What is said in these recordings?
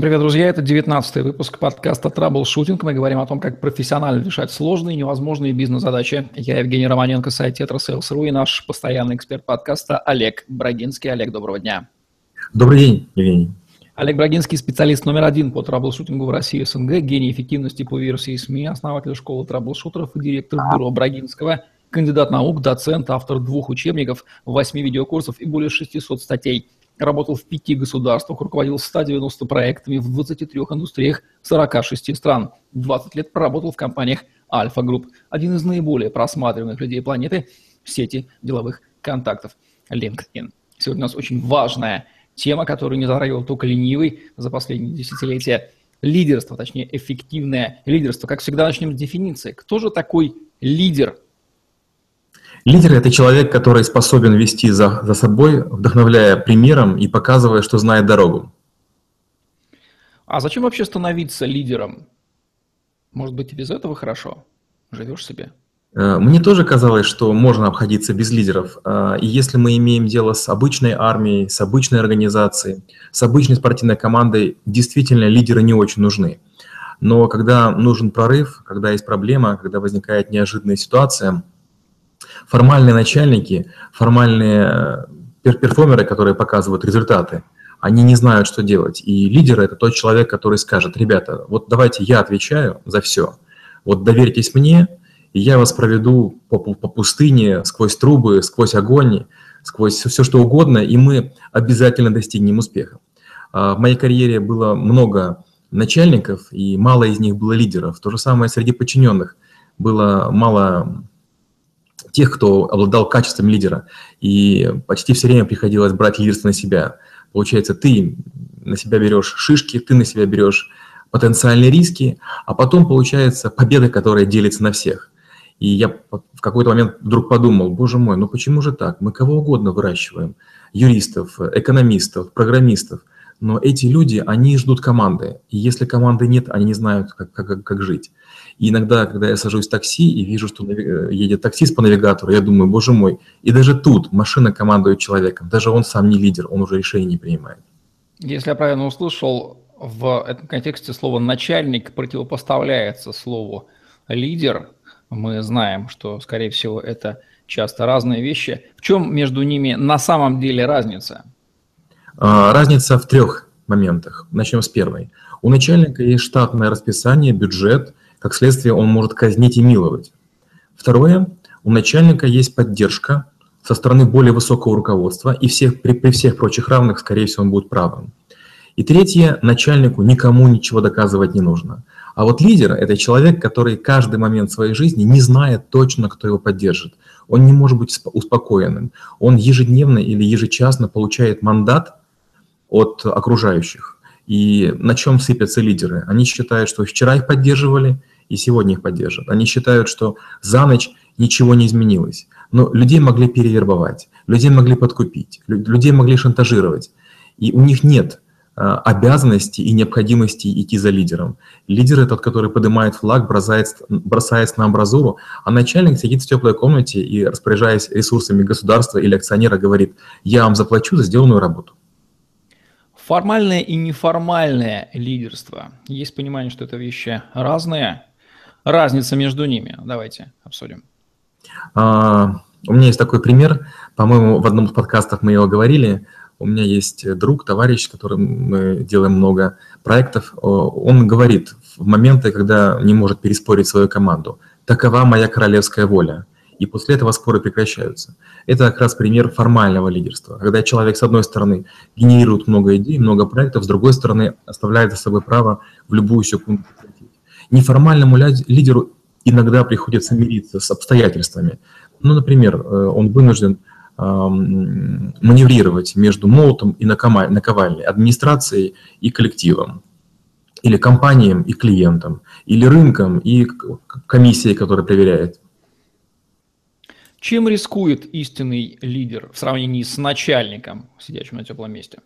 Привет, друзья! Это 19-й выпуск подкаста «Траблшутинг». Мы говорим о том, как профессионально решать сложные и невозможные бизнес-задачи. Я Евгений Романенко, сайт «Tetrasales.ru» и наш постоянный эксперт подкаста Олег Брагинский. Олег, доброго дня! Добрый день, Евгений! Олег Брагинский – специалист номер один по траблшутингу в России СНГ, гений эффективности по версии СМИ, основатель школы траблшутеров и директор бюро Брагинского, кандидат наук, доцент, автор двух учебников, восьми видеокурсов и более 600 статей – работал в пяти государствах, руководил 190 проектами в 23 индустриях 46 стран. 20 лет проработал в компаниях Альфа Групп, один из наиболее просматриваемых людей планеты в сети деловых контактов LinkedIn. Сегодня у нас очень важная тема, которую не затрагивал только ленивый за последние десятилетия. Лидерство, точнее, эффективное лидерство. Как всегда, начнем с дефиниции. Кто же такой лидер Лидер – это человек, который способен вести за, за собой, вдохновляя примером и показывая, что знает дорогу. А зачем вообще становиться лидером? Может быть, и без этого хорошо? Живешь себе? Э, мне тоже казалось, что можно обходиться без лидеров. Э, и если мы имеем дело с обычной армией, с обычной организацией, с обычной спортивной командой, действительно лидеры не очень нужны. Но когда нужен прорыв, когда есть проблема, когда возникает неожиданная ситуация – формальные начальники, формальные э, перформеры, которые показывают результаты, они не знают, что делать. И лидер – это тот человек, который скажет, ребята, вот давайте я отвечаю за все, вот доверьтесь мне, и я вас проведу по, по пустыне, сквозь трубы, сквозь огонь, сквозь все, что угодно, и мы обязательно достигнем успеха. А, в моей карьере было много начальников, и мало из них было лидеров. То же самое среди подчиненных. Было мало тех, кто обладал качеством лидера. И почти все время приходилось брать лидерство на себя. Получается, ты на себя берешь шишки, ты на себя берешь потенциальные риски, а потом получается победа, которая делится на всех. И я в какой-то момент вдруг подумал, боже мой, ну почему же так? Мы кого угодно выращиваем. Юристов, экономистов, программистов. Но эти люди, они ждут команды. И если команды нет, они не знают, как, как, как жить. И иногда, когда я сажусь в такси и вижу, что едет таксист по навигатору, я думаю, боже мой, и даже тут машина командует человеком, даже он сам не лидер, он уже решение не принимает. Если я правильно услышал, в этом контексте слово «начальник» противопоставляется слову «лидер». Мы знаем, что, скорее всего, это часто разные вещи. В чем между ними на самом деле разница? А, разница в трех моментах. Начнем с первой. У начальника есть штатное расписание, бюджет, как следствие, он может казнить и миловать. Второе, у начальника есть поддержка со стороны более высокого руководства, и всех, при, при всех прочих равных, скорее всего, он будет правым. И третье, начальнику никому ничего доказывать не нужно. А вот лидер – это человек, который каждый момент своей жизни не знает точно, кто его поддержит. Он не может быть успокоенным. Он ежедневно или ежечасно получает мандат от окружающих. И на чем сыпятся лидеры? Они считают, что вчера их поддерживали, и сегодня их поддержат. Они считают, что за ночь ничего не изменилось. Но людей могли перевербовать, людей могли подкупить, людей могли шантажировать. И у них нет а, обязанности и необходимости идти за лидером. Лидер – тот, который поднимает флаг, бросает, бросает на амбразуру, а начальник сидит в теплой комнате и, распоряжаясь ресурсами государства или акционера, говорит, я вам заплачу за сделанную работу. Формальное и неформальное лидерство. Есть понимание, что это вещи разные, разница между ними? Давайте обсудим. А, у меня есть такой пример. По-моему, в одном из подкастов мы его говорили. У меня есть друг, товарищ, с которым мы делаем много проектов. Он говорит в моменты, когда не может переспорить свою команду. Такова моя королевская воля. И после этого споры прекращаются. Это как раз пример формального лидерства. Когда человек, с одной стороны, генерирует много идей, много проектов, с другой стороны, оставляет за собой право в любую секунду Неформальному лидеру иногда приходится мириться с обстоятельствами. Ну, например, э, он вынужден маневрировать между молотом и наковальней, администрацией и коллективом, или компанием и клиентом, или рынком и комиссией, которая проверяет. Чем рискует истинный лидер в сравнении с начальником, сидящим на теплом месте?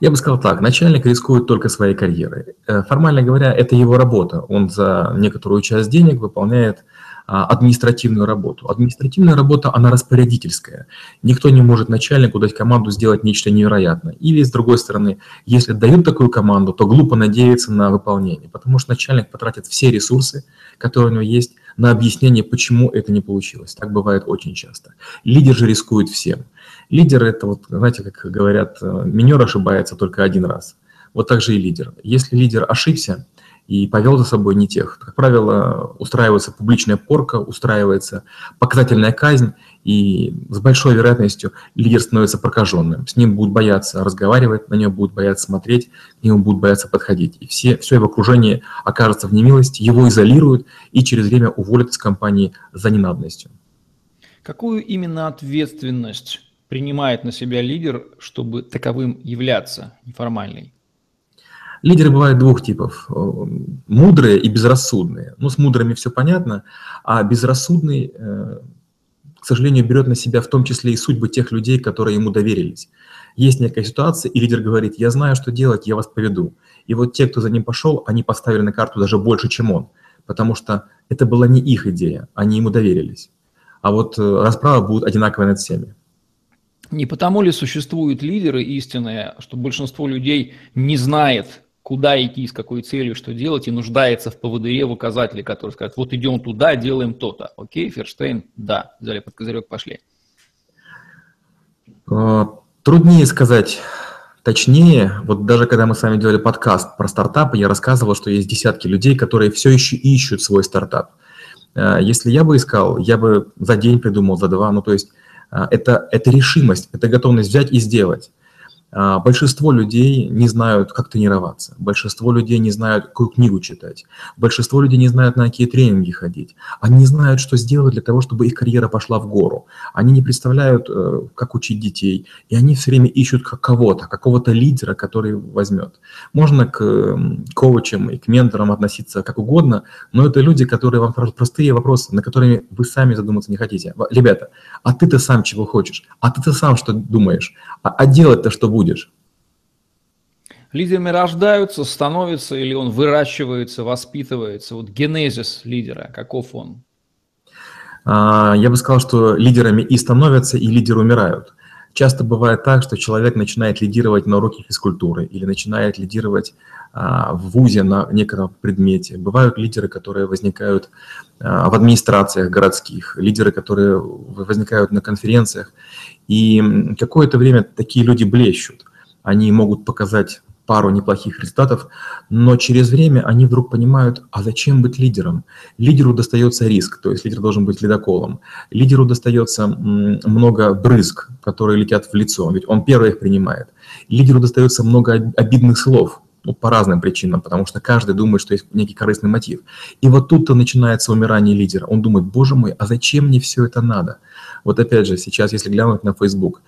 Я бы сказал так, начальник рискует только своей карьерой. Э, формально говоря, это его работа. Он за некоторую часть денег выполняет а, административную работу. Административная работа, она распорядительская. Никто не может начальнику дать команду сделать нечто невероятное. Или, с другой стороны, если дают такую команду, то глупо надеяться на выполнение, потому что начальник потратит все ресурсы, которые у него есть, на объяснение, почему это не получилось. Так бывает очень часто. Лидер же рискует всем. Лидер – это, вот, знаете, как говорят, э, минер ошибается только один раз. Вот так же и лидер. Если лидер ошибся, и повел за собой не тех. Как правило, устраивается публичная порка, устраивается показательная казнь, и с большой вероятностью лидер становится прокаженным. С ним будут бояться разговаривать, на него будут бояться смотреть, к нему будут бояться подходить. И все, все его окружение окажется в немилости, его изолируют и через время уволят из компании за ненадобностью. Какую именно ответственность принимает на себя лидер, чтобы таковым являться неформальной? Лидеры бывают двух типов. Мудрые и безрассудные. Ну, с мудрыми все понятно, а безрассудный, э, к сожалению, берет на себя в том числе и судьбы тех людей, которые ему доверились. Есть некая ситуация, и лидер говорит, я знаю, что делать, я вас поведу. И вот те, кто за ним пошел, они поставили на карту даже больше, чем он, потому что это была не их идея, они ему доверились. А вот э, расправа будет одинаковой над всеми. Не потому ли существуют лидеры истинные, что большинство людей не знает, куда идти, с какой целью, что делать, и нуждается в поводыре, в указателе, который скажет, вот идем туда, делаем то-то. Окей, Ферштейн, да, взяли под козырек, пошли. А, труднее сказать точнее. Вот даже когда мы с вами делали подкаст про стартапы, я рассказывал, что есть десятки людей, которые все еще ищут свой стартап. А, если я бы искал, я бы за день придумал, за два. Ну, то есть а, это, это решимость, это готовность взять и сделать. А, большинство людей не знают, как тренироваться. Большинство людей не знают, какую книгу читать. Большинство людей не знают, на какие тренинги ходить. Они не знают, что сделать для того, чтобы их карьера пошла в гору. Они не представляют, э, как учить детей. И они все время ищут кого-то, какого-то лидера, который возьмет. Можно к коучам и к менторам относиться как угодно, но это люди, которые вам простые вопросы, на которые вы сами задуматься не хотите. Ребята, а ты-то сам чего хочешь? А ты-то сам что думаешь? А, а делать-то что будешь? Будешь? Лидерами рождаются, становятся или он выращивается, воспитывается? Вот генезис лидера, каков он? А, я бы сказал, что лидерами и становятся, и лидеры умирают. Часто бывает так, что человек начинает лидировать на уроке физкультуры или начинает лидировать в ВУЗе на некотором предмете. Бывают лидеры, которые возникают а, в администрациях городских, лидеры, которые возникают на конференциях. И какое-то время такие люди блещут. Они могут показать пару неплохих результатов, но через время они вдруг понимают, а зачем быть лидером? Лидеру достается риск, то есть лидер должен быть ледоколом. Лидеру достается много брызг, которые летят в лицо, ведь он первый их принимает. Лидеру достается много обидных слов, ну, по разным причинам, потому что каждый думает, что есть некий корыстный мотив. И вот тут-то начинается умирание лидера. Он думает, боже мой, а зачем мне все это надо? Вот опять же, сейчас, если глянуть на Facebook,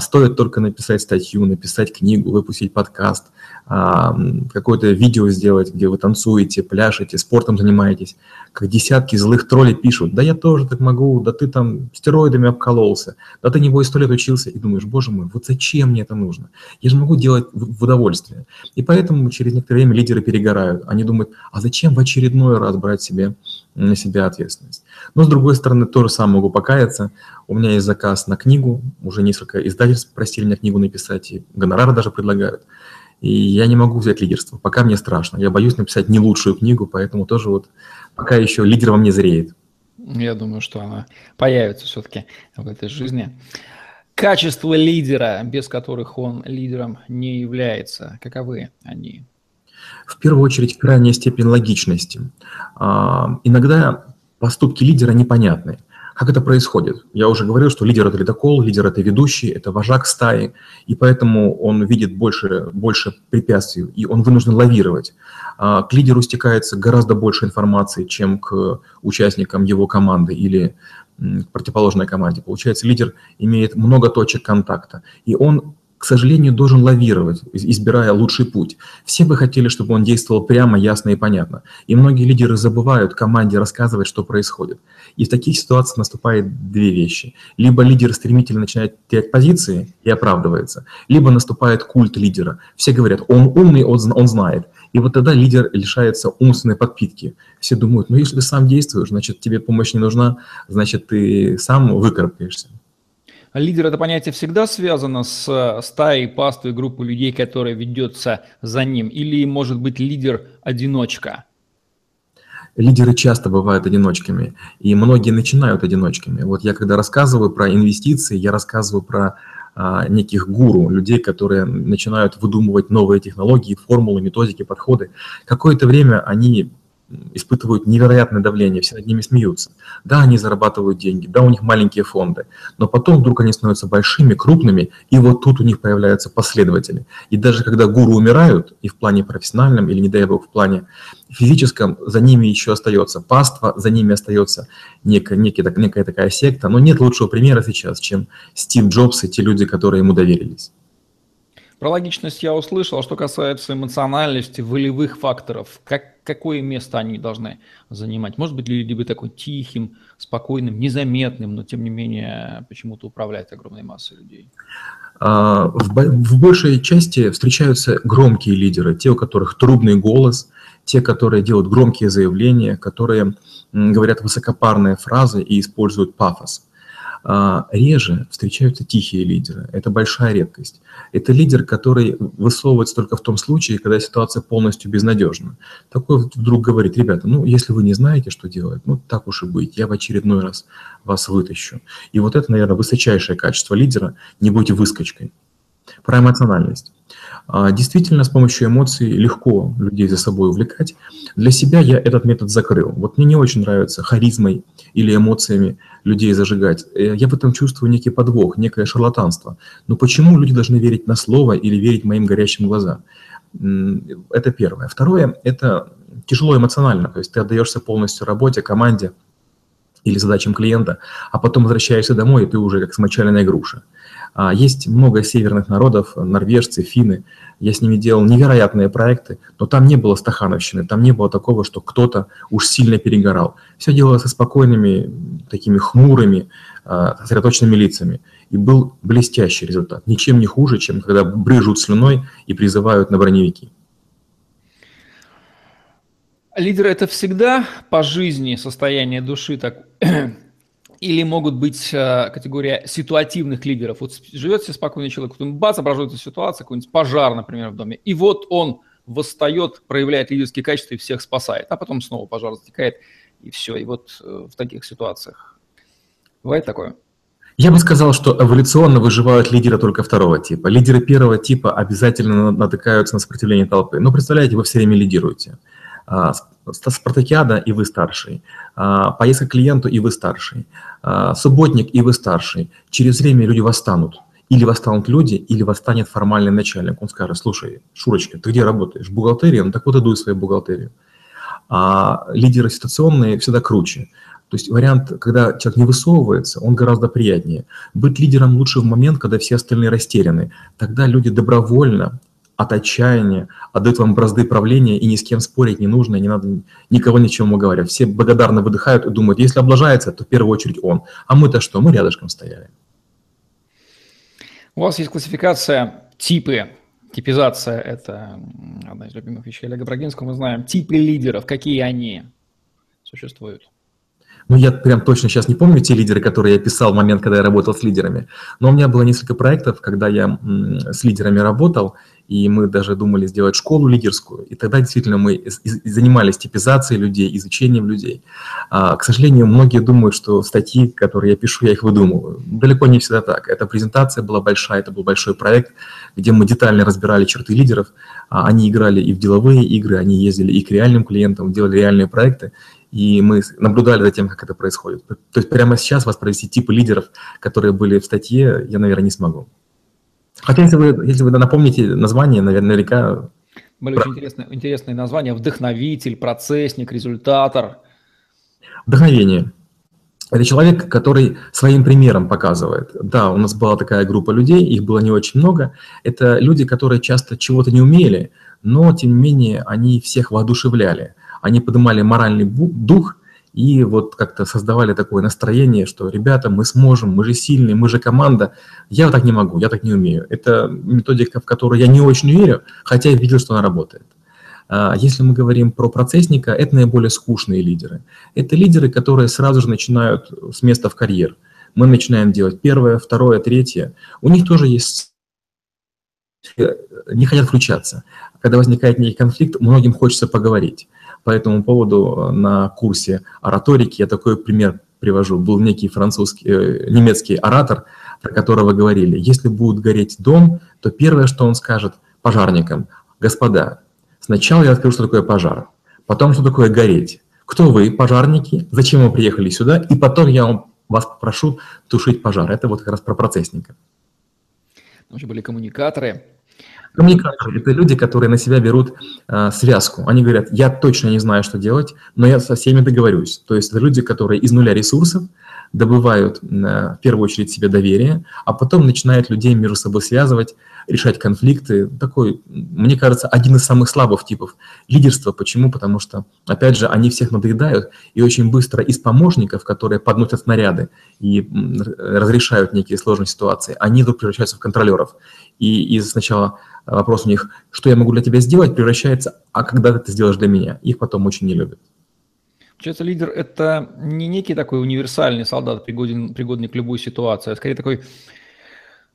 стоит только написать статью, написать книгу, выпустить подкаст, а, какое-то видео сделать, где вы танцуете, пляшете, спортом занимаетесь, как десятки злых троллей пишут, да я тоже так могу, да ты там стероидами обкололся, да ты него и сто лет учился, и думаешь, боже мой, вот зачем мне это нужно? Я же могу делать в удовольствие. И поэтому через некоторое время лидеры перегорают. Они думают, а зачем в очередной раз брать себе, на себя ответственность? Но с другой стороны, тоже сам могу покаяться. У меня есть заказ на книгу, уже несколько издательств просили меня книгу написать, и гонорары даже предлагают. И я не могу взять лидерство, пока мне страшно. Я боюсь написать не лучшую книгу, поэтому тоже вот пока еще лидер во мне зреет. Я думаю, что она появится все-таки в этой жизни. Качества лидера, без которых он лидером не является, каковы они? В первую очередь, крайняя степень логичности. А, иногда поступки лидера непонятны. Как это происходит? Я уже говорил, что лидер – это ледокол, лидер – это ведущий, это вожак стаи, и поэтому он видит больше, больше препятствий, и он вынужден лавировать. А к лидеру стекается гораздо больше информации, чем к участникам его команды или к противоположной команде. Получается, лидер имеет много точек контакта, и он к сожалению, должен лавировать, избирая лучший путь. Все бы хотели, чтобы он действовал прямо, ясно и понятно. И многие лидеры забывают команде рассказывать, что происходит. И в таких ситуациях наступает две вещи. Либо лидер стремительно начинает терять позиции и оправдывается, либо наступает культ лидера. Все говорят, он умный, он, знает. И вот тогда лидер лишается умственной подпитки. Все думают, ну если ты сам действуешь, значит тебе помощь не нужна, значит ты сам выкарабкаешься. Лидер – это понятие всегда связано с стаей, паствой, группой людей, которая ведется за ним? Или, может быть, лидер – одиночка? Лидеры часто бывают одиночками, и многие начинают одиночками. Вот я когда рассказываю про инвестиции, я рассказываю про а, неких гуру, людей, которые начинают выдумывать новые технологии, формулы, методики, подходы. Какое-то время они испытывают невероятное давление, все над ними смеются. Да, они зарабатывают деньги, да, у них маленькие фонды, но потом вдруг они становятся большими, крупными, и вот тут у них появляются последователи. И даже когда гуру умирают, и в плане профессиональном, или, не дай бог, в плане физическом, за ними еще остается паства, за ними остается некая, некая, некая такая секта, но нет лучшего примера сейчас, чем Стив Джобс и те люди, которые ему доверились. Про логичность я услышал, а что касается эмоциональности, волевых факторов, как, какое место они должны занимать? Может быть, люди быть такой тихим, спокойным, незаметным, но тем не менее почему-то управлять огромной массой людей? А, в, в большей части встречаются громкие лидеры, те, у которых трубный голос, те, которые делают громкие заявления, которые говорят высокопарные фразы и используют пафос. А, реже встречаются тихие лидеры. Это большая редкость. Это лидер, который высовывается только в том случае, когда ситуация полностью безнадежна. Такой вдруг говорит, ребята, ну, если вы не знаете, что делать, ну, так уж и быть, я в очередной раз вас вытащу. И вот это, наверное, высочайшее качество лидера, не будьте выскочкой. Про эмоциональность. А, действительно, с помощью эмоций легко людей за собой увлекать. Для себя я этот метод закрыл. Вот мне не очень нравится харизмой или эмоциями людей зажигать. Э, я в этом чувствую некий подвох, некое шарлатанство. Но почему люди должны верить на слово или верить моим горящим глазам? Это первое. Второе – это тяжело эмоционально. То есть ты отдаешься полностью работе, команде или задачам клиента, а потом возвращаешься домой, и ты уже как смочаленная груша. А, есть много северных народов, норвежцы, финны. Я с ними делал невероятные проекты, но там не было стахановщины, там не было такого, что кто-то уж сильно перегорал. Все делалось со спокойными, такими хмурыми, а, сосредоточенными лицами. И был блестящий результат. Ничем не хуже, чем когда брыжут слюной и призывают на броневики. Лидер – это всегда по жизни состояние души так или могут быть э, категория ситуативных лидеров. Вот живет себе спокойный человек, потом бац, образуется ситуация, какой-нибудь пожар, например, в доме, и вот он восстает, проявляет лидерские качества и всех спасает, а потом снова пожар затекает, и все. И вот э, в таких ситуациях бывает такое? Я бы сказал, что эволюционно выживают лидеры только второго типа. Лидеры первого типа обязательно натыкаются на сопротивление толпы. Но представляете, вы все время лидируете. Спартакиада, и вы старший. А, поездка к клиенту, и вы старший. А, субботник, и вы старший. Через время люди восстанут. Или восстанут люди, или восстанет формальный начальник. Он скажет, слушай, Шурочка, ты где работаешь? В бухгалтерии? Ну так вот иду в свою бухгалтерию. А лидеры ситуационные всегда круче. То есть вариант, когда человек не высовывается, он гораздо приятнее. Быть лидером лучше в момент, когда все остальные растеряны. Тогда люди добровольно от отчаяния, отдают вам бразды правления, и ни с кем спорить не нужно, не надо никого ничего говорить. Все благодарно выдыхают и думают, если облажается, то в первую очередь он. А мы-то что? Мы рядышком стояли. У вас есть классификация типы, типизация – это одна из любимых вещей Олега Брагинского. Мы знаем типы лидеров, какие они существуют. Ну, я прям точно сейчас не помню те лидеры, которые я писал в момент, когда я работал с лидерами. Но у меня было несколько проектов, когда я с лидерами работал, и мы даже думали сделать школу лидерскую. И тогда действительно мы занимались типизацией людей, изучением людей. А, к сожалению, многие думают, что статьи, которые я пишу, я их выдумываю. Далеко не всегда так. Эта презентация была большая, это был большой проект, где мы детально разбирали черты лидеров. А, они играли и в деловые игры, они ездили и к реальным клиентам, делали реальные проекты и мы наблюдали за тем, как это происходит. То есть прямо сейчас вас провести типы лидеров, которые были в статье, я, наверное, не смогу. Хотя, если вы, если вы напомните название, наверняка... Были Про... очень интересные, интересные названия. Вдохновитель, процессник, результатор. Вдохновение. Это человек, который своим примером показывает. Да, у нас была такая группа людей, их было не очень много. Это люди, которые часто чего-то не умели, но, тем не менее, они всех воодушевляли они поднимали моральный дух и вот как-то создавали такое настроение, что ребята, мы сможем, мы же сильные, мы же команда. Я так не могу, я так не умею. Это методика, в которую я не очень верю, хотя я видел, что она работает. А, если мы говорим про процессника, это наиболее скучные лидеры. Это лидеры, которые сразу же начинают с места в карьер. Мы начинаем делать первое, второе, третье. У них тоже есть не хотят включаться. Когда возникает некий конфликт, многим хочется поговорить. По этому поводу на курсе ораторики я такой пример привожу. Был некий французский, э, немецкий оратор, про которого говорили, если будет гореть дом, то первое, что он скажет пожарникам, господа, сначала я расскажу, что такое пожар, потом, что такое гореть. Кто вы, пожарники, зачем вы приехали сюда, и потом я вам, вас попрошу тушить пожар. Это вот как раз про процессника. Вообще были коммуникаторы, Коммуникаторы – это люди, которые на себя берут э, связку. Они говорят, я точно не знаю, что делать, но я со всеми договорюсь. То есть это люди, которые из нуля ресурсов добывают э, в первую очередь себе доверие, а потом начинают людей между собой связывать, решать конфликты. Такой, мне кажется, один из самых слабых типов лидерства. Почему? Потому что, опять же, они всех надоедают, и очень быстро из помощников, которые подносят снаряды и разрешают некие сложные ситуации, они вдруг превращаются в контролеров. И, и сначала вопрос у них, что я могу для тебя сделать, превращается, а когда ты сделаешь для меня? Их потом очень не любят. Получается, лидер – это не некий такой универсальный солдат, пригоден, пригодный к любой ситуации, а скорее такой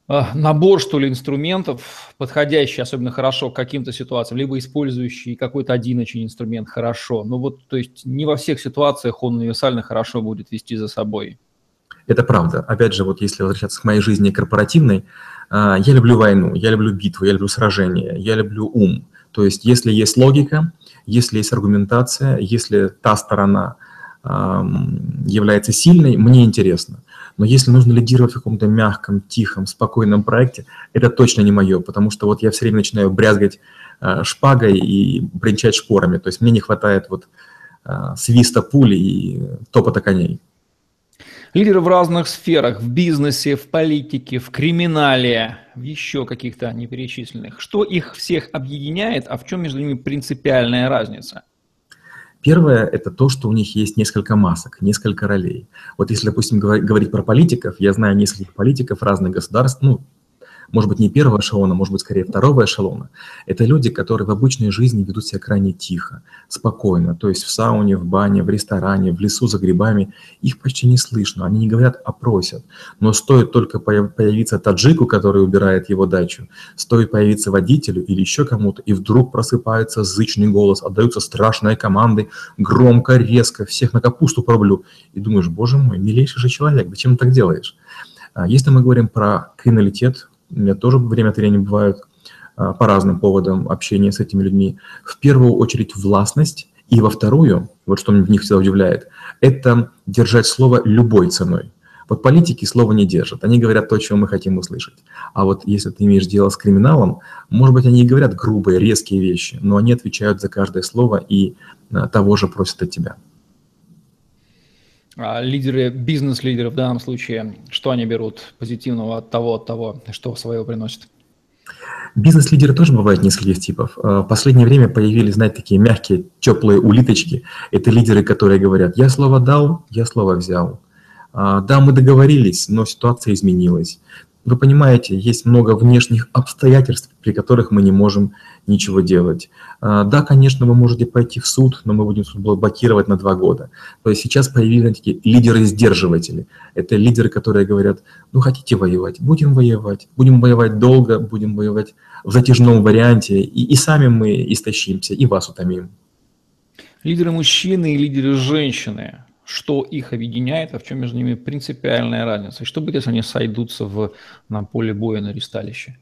набор, что ли, инструментов, подходящий особенно хорошо к каким-то ситуациям, либо использующий какой-то один очень инструмент хорошо. Ну вот, то есть не во всех ситуациях он универсально хорошо будет вести за собой. Это правда. Опять же, вот если возвращаться к моей жизни корпоративной, а, я люблю войну, я люблю битву, я люблю сражения, я люблю ум. То есть если есть логика, если есть аргументация, если та сторона является сильной, мне интересно. Но если нужно лидировать в каком-то мягком, тихом, спокойном проекте, это точно не мое, потому что вот я все время начинаю брязгать а, шпагой и бренчать шпорами. То есть мне не хватает вот а, свиста пули и топота коней. Лидеры в разных сферах, в бизнесе, в политике, в криминале, в еще каких-то неперечисленных. Что их всех объединяет, а в чем между ними принципиальная разница? Первое – это то, что у них есть несколько масок, несколько ролей. Вот если, допустим, говорить про политиков, я знаю нескольких политиков разных государств, ну, может быть, не первого эшелона, может быть, скорее второго эшелона, это люди, которые в обычной жизни ведут себя крайне тихо, спокойно, то есть в сауне, в бане, в ресторане, в лесу за грибами, их почти не слышно, они не говорят, а просят. Но стоит только появиться таджику, который убирает его дачу, стоит появиться водителю или еще кому-то, и вдруг просыпается зычный голос, отдаются страшные команды, громко, резко, всех на капусту проблю. И думаешь, боже мой, милейший же человек, зачем ты так делаешь? А если мы говорим про криминалитет, у меня тоже время от времени бывают а, по разным поводам общения с этими людьми. В первую очередь властность, и во вторую, вот что меня в них всегда удивляет, это держать слово любой ценой. Вот политики слова не держат, они говорят то, чего мы хотим услышать. А вот если ты имеешь дело с криминалом, может быть, они и говорят грубые, резкие вещи, но они отвечают за каждое слово и а, того же просят от тебя. А лидеры, бизнес-лидеры в данном случае, что они берут позитивного от того, от того, что своего приносят? Бизнес-лидеры тоже бывают нескольких типов. А, в последнее время появились, знаете, такие мягкие, теплые улиточки. Это лидеры, которые говорят, я слово дал, я слово взял. А, да, мы договорились, но ситуация изменилась. Вы понимаете, есть много внешних обстоятельств, при которых мы не можем ничего делать. А, да, конечно, вы можете пойти в суд, но мы будем суд блокировать на два года. То есть сейчас появились такие лидеры-сдерживатели. Это лидеры, которые говорят, ну хотите воевать, будем воевать, будем воевать долго, будем воевать в затяжном варианте, и, и сами мы истощимся, и вас утомим. Лидеры мужчины и лидеры женщины что их объединяет, а в чем между ними принципиальная разница. И что будет, если они сойдутся в, на поле боя, на ристалище?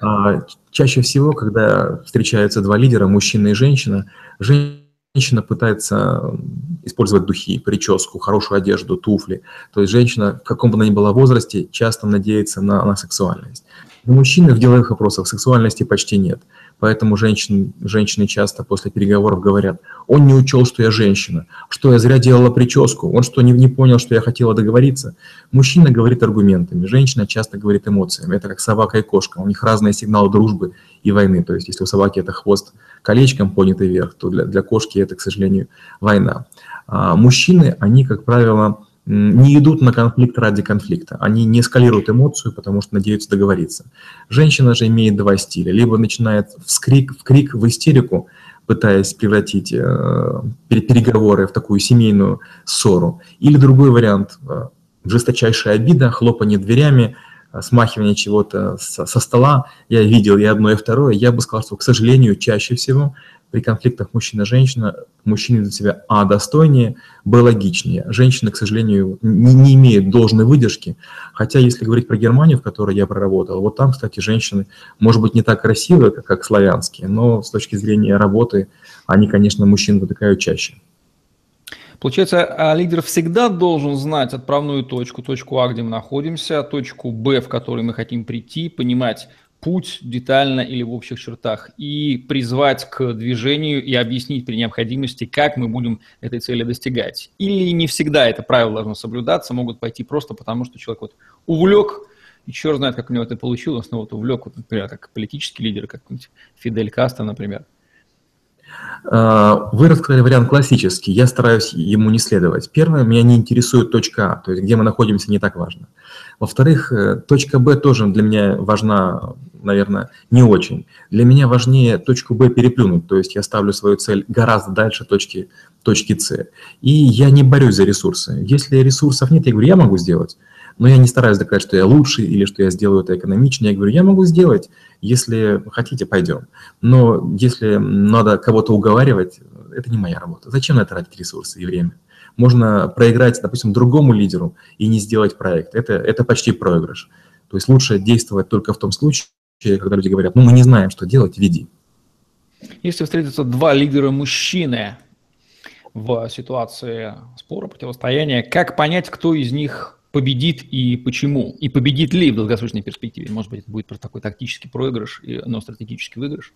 А, чаще всего, когда встречаются два лидера, мужчина и женщина, женщина пытается использовать духи, прическу, хорошую одежду, туфли. То есть женщина, в каком бы она ни была возрасте, часто надеется на, на сексуальность. У мужчины в деловых вопросах сексуальности почти нет. Поэтому женщин, женщины часто после переговоров говорят, он не учел, что я женщина, что я зря делала прическу, он что, не, не понял, что я хотела договориться. Мужчина говорит аргументами, женщина часто говорит эмоциями. Это как собака и кошка, у них разные сигналы дружбы и войны. То есть если у собаки это хвост колечком поднятый вверх, то для, для кошки это, к сожалению, война. А мужчины, они, как правило, не идут на конфликт ради конфликта. Они не эскалируют эмоцию, потому что надеются договориться. Женщина же имеет два стиля. Либо начинает в крик, в крик, в истерику, пытаясь превратить э, переговоры в такую семейную ссору. Или другой вариант э, – жесточайшая обида, хлопанье дверями, э, смахивание чего-то со, со стола. Я видел и одно, и второе. Я бы сказал, что, к сожалению, чаще всего при конфликтах мужчина-женщина мужчины для себя, а, достойнее, б, логичнее. Женщины, к сожалению, не, не имеют должной выдержки, хотя если говорить про Германию, в которой я проработал, вот там, кстати, женщины, может быть, не так красивые, как, как славянские, но с точки зрения работы они, конечно, мужчин выдыхают чаще. Получается, а лидер всегда должен знать отправную точку, точку А, где мы находимся, точку Б, в которой мы хотим прийти, понимать, путь детально или в общих чертах и призвать к движению и объяснить при необходимости, как мы будем этой цели достигать. Или не всегда это правило должно соблюдаться, могут пойти просто потому, что человек вот увлек, и черт знает, как у него это получилось, но вот увлек, вот, например, как политический лидер, как Фидель Кастро, например. А, вы рассказали вариант классический, я стараюсь ему не следовать. Первое, меня не интересует точка А, то есть где мы находимся, не так важно. Во-вторых, э, точка Б тоже для меня важна наверное, не очень. Для меня важнее точку Б переплюнуть, то есть я ставлю свою цель гораздо дальше точки, точки С. И я не борюсь за ресурсы. Если ресурсов нет, я говорю, я могу сделать. Но я не стараюсь доказать, что я лучший или что я сделаю это экономичнее. Я говорю, я могу сделать, если хотите, пойдем. Но если надо кого-то уговаривать, это не моя работа. Зачем на это тратить ресурсы и время? Можно проиграть, допустим, другому лидеру и не сделать проект. Это, это почти проигрыш. То есть лучше действовать только в том случае, когда люди говорят, ну мы не знаем, что делать, веди. Если встретятся два лидера мужчины в ситуации спора, противостояния, как понять, кто из них победит и почему? И победит ли в долгосрочной перспективе? Может быть, это будет просто такой тактический проигрыш, но стратегический выигрыш?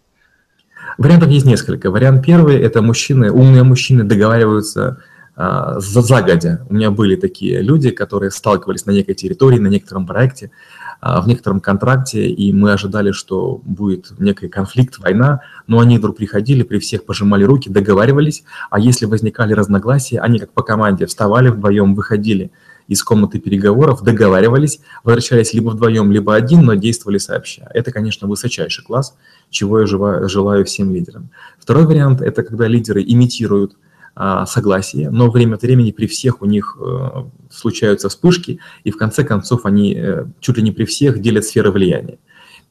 Вариантов есть несколько. Вариант первый – это мужчины, умные мужчины договариваются а, загодя. У меня были такие люди, которые сталкивались на некой территории, на некотором проекте, а, в некотором контракте, и мы ожидали, что будет некий конфликт, война, но они вдруг приходили, при всех пожимали руки, договаривались, а если возникали разногласия, они как по команде вставали вдвоем, выходили из комнаты переговоров, договаривались, возвращались либо вдвоем, либо один, но действовали сообща. Это, конечно, высочайший класс, чего я желаю всем лидерам. Второй вариант – это когда лидеры имитируют согласие, но время от времени при всех у них э, случаются вспышки, и в конце концов они э, чуть ли не при всех делят сферы влияния.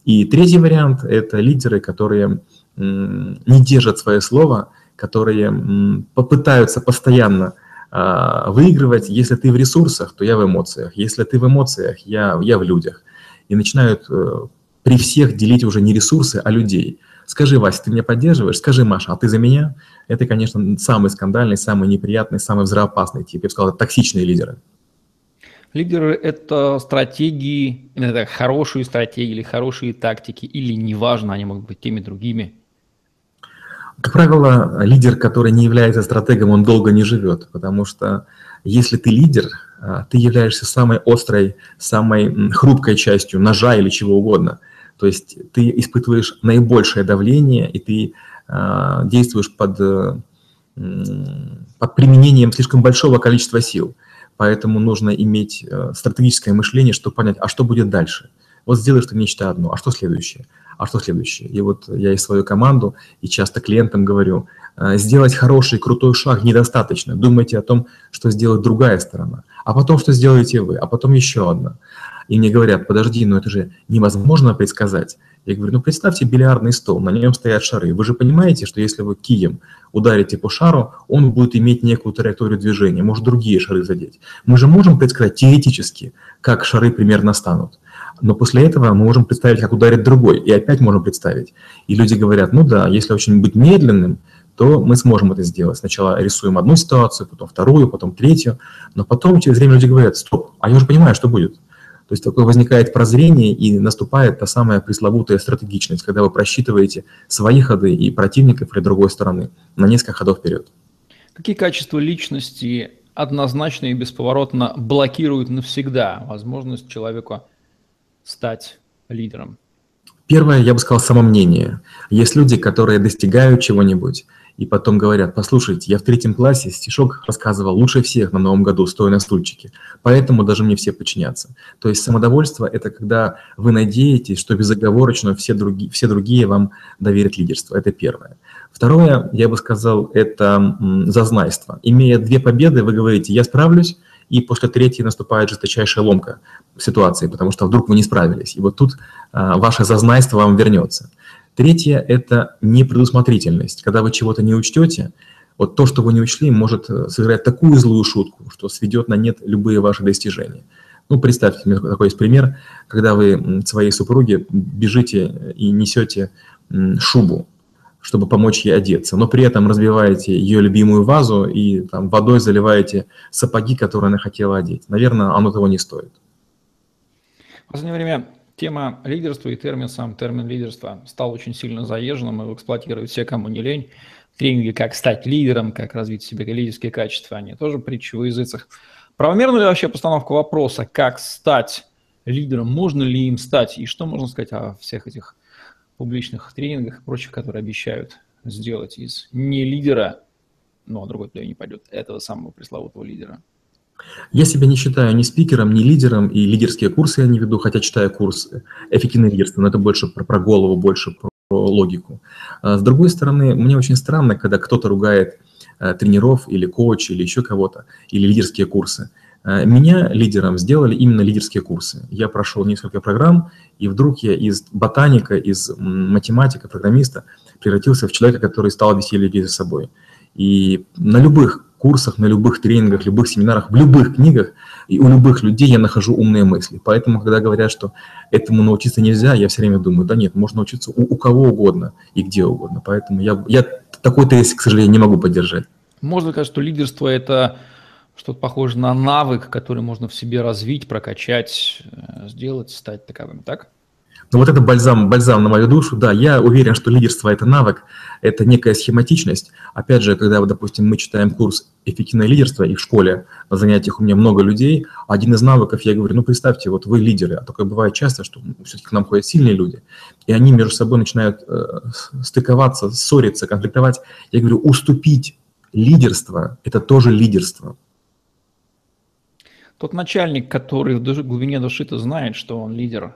И третий вариант – это лидеры, которые не держат свое слово, которые попытаются постоянно а, выигрывать. Если ты в ресурсах, то я в эмоциях. Если ты в эмоциях, я, я в людях. И начинают э, при всех делить уже не ресурсы, а людей – Скажи, Вася, ты меня поддерживаешь? Скажи, Маша, а ты за меня? Это, конечно, самый скандальный, самый неприятный, самый взрывоопасный тип. Я бы сказал, это токсичные лидеры. Лидеры – это стратегии, это хорошие стратегии или хорошие тактики, или неважно, они могут быть теми другими. Как правило, лидер, который не является стратегом, он долго не живет, потому что если ты лидер, а, ты являешься самой острой, самой хрупкой частью ножа или чего угодно – то есть ты испытываешь наибольшее давление, и ты э, действуешь под, э, под применением слишком большого количества сил. Поэтому нужно иметь э, стратегическое мышление, чтобы понять, а что будет дальше. Вот сделаешь ты нечто одно, а что следующее? А что следующее? И вот я и свою команду, и часто клиентам говорю, э, сделать хороший, крутой шаг недостаточно. Думайте о том, что сделает другая сторона, а потом, что сделаете вы, а потом еще одна. И мне говорят, подожди, но это же невозможно предсказать. Я говорю, ну представьте бильярдный стол, на нем стоят шары. Вы же понимаете, что если вы кием ударите по шару, он будет иметь некую траекторию движения, может другие шары задеть. Мы же можем предсказать теоретически, как шары примерно станут. Но после этого мы можем представить, как ударит другой, и опять можем представить. И люди говорят, ну да, если очень быть медленным, то мы сможем это сделать. Сначала рисуем одну ситуацию, потом вторую, потом третью, но потом через время люди говорят, стоп, а я уже понимаю, что будет. То есть такое возникает прозрение и наступает та самая пресловутая стратегичность, когда вы просчитываете свои ходы и противников или другой стороны на несколько ходов вперед. Какие качества личности однозначно и бесповоротно блокируют навсегда возможность человека стать лидером? Первое, я бы сказал, самомнение. Есть люди, которые достигают чего-нибудь, и потом говорят, послушайте, я в третьем классе стишок рассказывал лучше всех на Новом году, стоя на стульчике, поэтому даже мне все подчинятся. То есть самодовольство – это когда вы надеетесь, что безоговорочно все, други, все другие вам доверят лидерство. Это первое. Второе, я бы сказал, это зазнайство. Имея две победы, вы говорите, я справлюсь, и после третьей наступает жесточайшая ломка ситуации, потому что вдруг вы не справились. И вот тут а, ваше зазнайство вам вернется. Третье – это непредусмотрительность. Когда вы чего-то не учтете, вот то, что вы не учли, может э, сыграть такую злую шутку, что сведет на нет любые ваши достижения. Ну, представьте, у такой есть пример, когда вы своей супруге бежите и несете шубу, чтобы помочь ей одеться, но при этом разбиваете ее любимую вазу и там, водой заливаете сапоги, которые она хотела одеть. Наверное, оно того не стоит. В последнее время тема лидерства и термин, сам термин лидерства стал очень сильно заезженным, его эксплуатируют все, кому не лень. Тренинги «Как стать лидером», «Как развить в себе лидерские качества», они тоже притчи в языцах. Правомерна ли вообще постановка вопроса, как стать лидером, можно ли им стать, и что можно сказать о всех этих публичных тренингах и прочих, которые обещают сделать из не лидера, но другой туда не пойдет, этого самого пресловутого лидера? Я себя не считаю ни спикером, ни лидером, и лидерские курсы я не веду, хотя читаю курс «Эффективное лидерство», но это больше про, про голову, больше про, логику. А с другой стороны, мне очень странно, когда кто-то ругает э, тренеров или коуч или еще кого-то, или лидерские курсы. Э, меня лидером сделали именно лидерские курсы. Я прошел несколько программ, и вдруг я из ботаника, из математика, программиста превратился в человека, который стал вести людей за собой. И на любых курсах, на любых тренингах, любых семинарах, в любых книгах и у любых людей я нахожу умные мысли. Поэтому, когда говорят, что этому научиться нельзя, я все время думаю, да нет, можно учиться у, у кого угодно и где угодно. Поэтому я, я такой тезис, к сожалению, не могу поддержать. Можно сказать, что лидерство – это что-то похоже на навык, который можно в себе развить, прокачать, э, сделать, стать таковым, так? Ну вот это бальзам, бальзам на мою душу, да, я уверен, что лидерство – это навык, это некая схематичность. Опять же, когда, допустим, мы читаем курс «Эффективное лидерство», и в школе на занятиях у меня много людей, один из навыков, я говорю, ну представьте, вот вы лидеры, а такое бывает часто, что все-таки к нам ходят сильные люди, и они между собой начинают э, стыковаться, ссориться, конфликтовать. Я говорю, уступить лидерство – это тоже лидерство. Тот начальник, который в глубине души-то знает, что он лидер,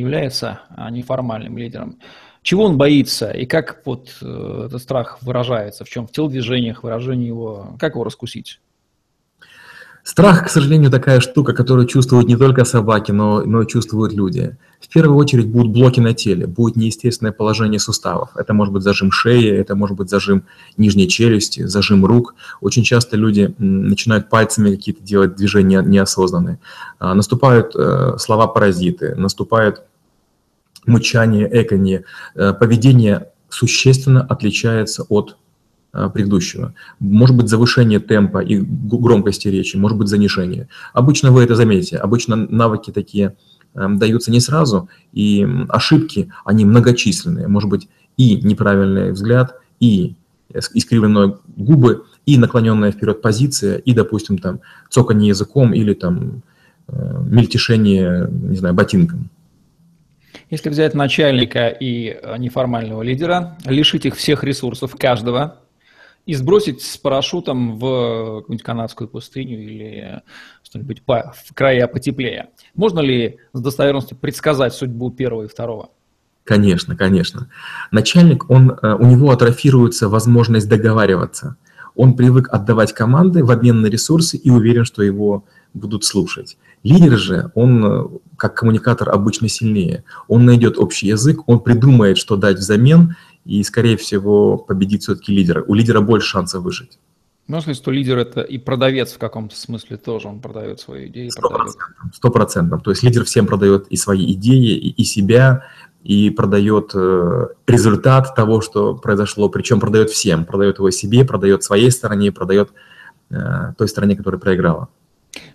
является а, неформальным лидером. Чего он боится и как вот э, этот страх выражается, в чем? В телодвижениях, выражении его, как его раскусить? Страх, к сожалению, такая штука, которую чувствуют не только собаки, но, но чувствуют люди. В первую очередь будут блоки на теле, будет неестественное положение суставов. Это может быть зажим шеи, это может быть зажим нижней челюсти, зажим рук. Очень часто люди начинают пальцами какие-то делать движения неосознанные. А, наступают э, слова-паразиты, наступает мычание, эканье. Э, поведение существенно отличается от предыдущего. Может быть завышение темпа и громкости речи, может быть занижение. Обычно вы это заметите. Обычно навыки такие эм, даются не сразу, и ошибки, они многочисленные. Может быть и неправильный взгляд, и искривленные губы, и наклоненная вперед позиция, и, допустим, там цоканье языком или там э, мельтешение, не знаю, ботинком. Если взять начальника и э, неформального лидера, лишить их всех ресурсов, каждого, и сбросить с парашютом в какую-нибудь канадскую пустыню или что-нибудь по, в края потеплее. Можно ли с достоверностью предсказать судьбу первого и второго? Конечно, конечно. Начальник, он, э, у него атрофируется возможность договариваться. Он привык отдавать команды в обмен на ресурсы и уверен, что его будут слушать. Лидер же, он э, как коммуникатор обычно сильнее. Он найдет общий язык, он придумает, что дать взамен, и, скорее всего, победит все-таки лидера. У лидера больше шансов выжить. Можно сказать, что лидер – это и продавец в каком-то смысле тоже, он продает свои идеи. Сто процентов. То есть лидер всем продает и свои идеи, и, и себя, и продает э, результат того, что произошло, причем продает всем. Продает его себе, продает своей стороне, продает э, той стороне, которая проиграла.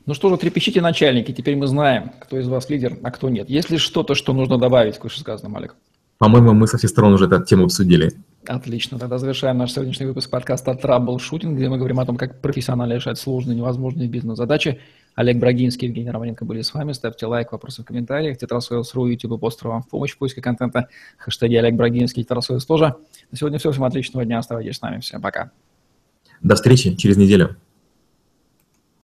Ну что же, трепещите, начальники, теперь мы знаем, кто из вас лидер, а кто нет. Есть ли что-то, что нужно добавить к вышесказанному, Олег? По-моему, мы со всех сторон уже эту тему обсудили. Отлично. Тогда завершаем наш сегодняшний выпуск подкаста «Траблшутинг», где мы говорим о том, как профессионально решать сложные невозможные бизнес-задачи. Олег Брагинский, Евгений Романенко были с вами. Ставьте лайк, вопросы в комментариях. Тетрасойлс.ру, YouTube и постер вам в помощь в поиске контента. Хэштеги Олег Брагинский, Тетрасойлс тоже. На сегодня все. Всем отличного дня. Оставайтесь с нами. Всем пока. До встречи через неделю.